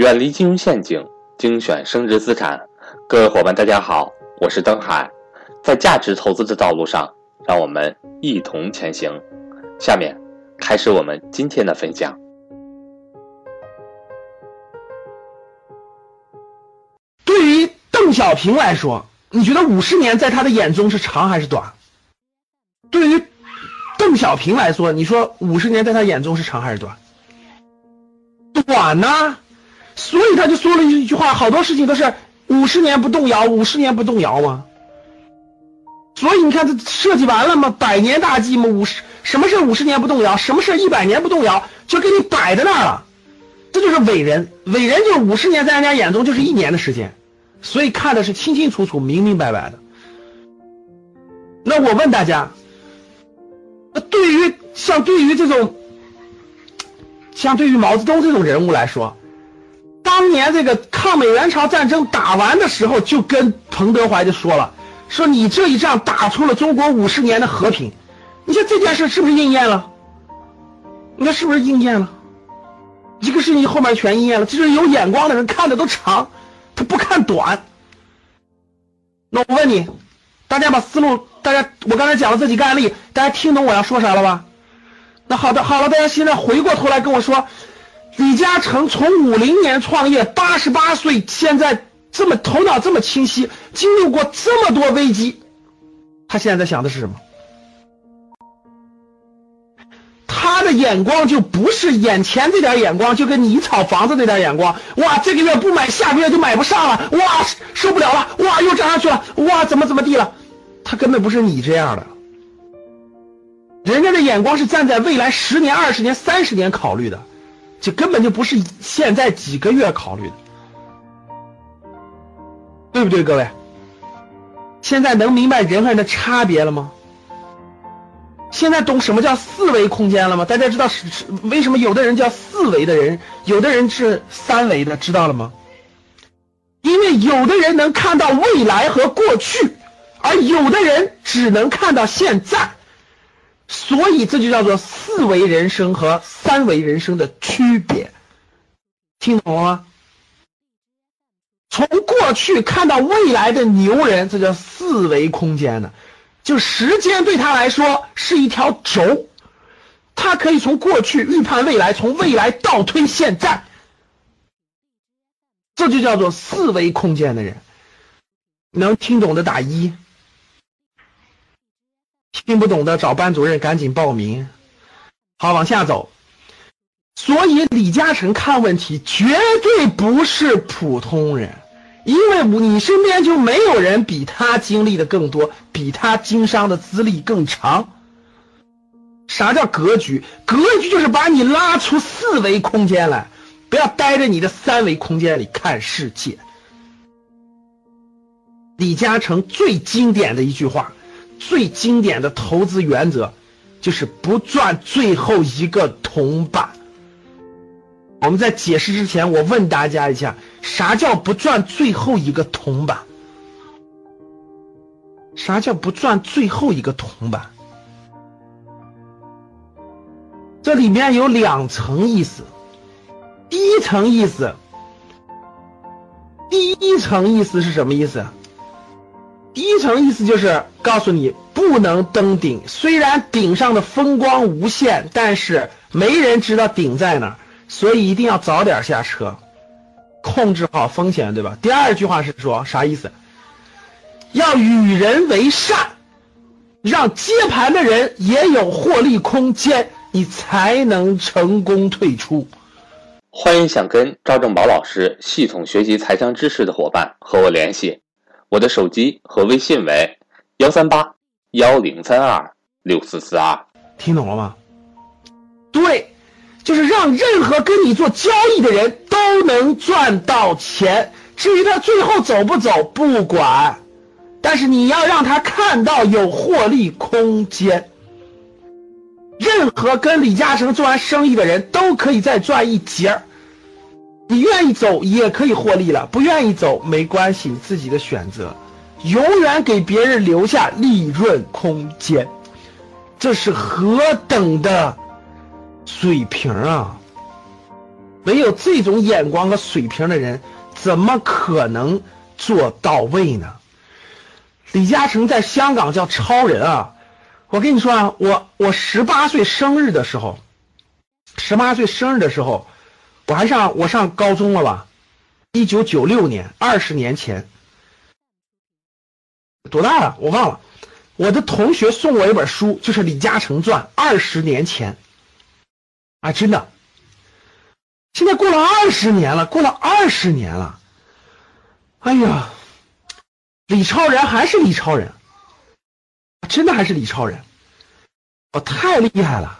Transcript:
远离金融陷阱，精选升值资产。各位伙伴，大家好，我是登海。在价值投资的道路上，让我们一同前行。下面开始我们今天的分享。对于邓小平来说，你觉得五十年在他的眼中是长还是短？对于邓小平来说，你说五十年在他眼中是长还是短？短呢？所以他就说了一句话，好多事情都是五十年不动摇，五十年不动摇吗？所以你看，这设计完了吗？百年大计吗？五十什么是五十年不动摇？什么是一百年不动摇？就给你摆在那儿了。这就是伟人，伟人就是五十年在人家眼中就是一年的时间，所以看的是清清楚楚、明明白白的。那我问大家，那对于像对于这种，像对于毛泽东这种人物来说。当年这个抗美援朝战争打完的时候，就跟彭德怀就说了，说你这一仗打出了中国五十年的和平，你说这件事是不是应验了？你看是不是应验了？一个事情后面全应验了，就是有眼光的人看的都长，他不看短。那我问你，大家把思路，大家我刚才讲了这几个案例，大家听懂我要说啥了吧？那好的，好了，大家现在回过头来跟我说。李嘉诚从五零年创业，八十八岁，现在这么头脑这么清晰，经历过这么多危机，他现在在想的是什么？他的眼光就不是眼前这点眼光，就跟你炒房子那点眼光。哇，这个月不买，下个月就买不上了。哇，受不了了。哇，又涨上去了。哇，怎么怎么地了？他根本不是你这样的，人家的眼光是站在未来十年、二十年、三十年考虑的。这根本就不是现在几个月考虑的，对不对，各位？现在能明白人和人的差别了吗？现在懂什么叫四维空间了吗？大家知道是是为什么有的人叫四维的人，有的人是三维的，知道了吗？因为有的人能看到未来和过去，而有的人只能看到现在。所以这就叫做四维人生和三维人生的区别，听懂了吗？从过去看到未来的牛人，这叫四维空间的，就时间对他来说是一条轴，他可以从过去预判未来，从未来倒推现在，这就叫做四维空间的人。能听懂的打一。听不懂的找班主任赶紧报名。好，往下走。所以李嘉诚看问题绝对不是普通人，因为你身边就没有人比他经历的更多，比他经商的资历更长。啥叫格局？格局就是把你拉出四维空间来，不要待在你的三维空间里看世界。李嘉诚最经典的一句话。最经典的投资原则就是不赚最后一个铜板。我们在解释之前，我问大家一下，啥叫不赚最后一个铜板？啥叫不赚最后一个铜板？这里面有两层意思。第一层意思，第一层意思是什么意思？第一层意思就是告诉你不能登顶，虽然顶上的风光无限，但是没人知道顶在哪，所以一定要早点下车，控制好风险，对吧？第二句话是说啥意思？要与人为善，让接盘的人也有获利空间，你才能成功退出。欢迎想跟赵正宝老师系统学习财商知识的伙伴和我联系。我的手机和微信为幺三八幺零三二六四四二，听懂了吗？对，就是让任何跟你做交易的人都能赚到钱。至于他最后走不走，不管，但是你要让他看到有获利空间。任何跟李嘉诚做完生意的人都可以再赚一截儿。你愿意走也可以获利了，不愿意走没关系，自己的选择，永远给别人留下利润空间，这是何等的水平啊！没有这种眼光和水平的人，怎么可能做到位呢？李嘉诚在香港叫超人啊！我跟你说啊，我我十八岁生日的时候，十八岁生日的时候，我还上我上高中了吧？一九九六年，二十年前，多大了？我忘了。我的同学送我一本书，就是《李嘉诚传》，二十年前，啊，真的。现在过了二十年了，过了二十年了，哎呀，李超人还是李超人，真的还是李超人，哦，太厉害了。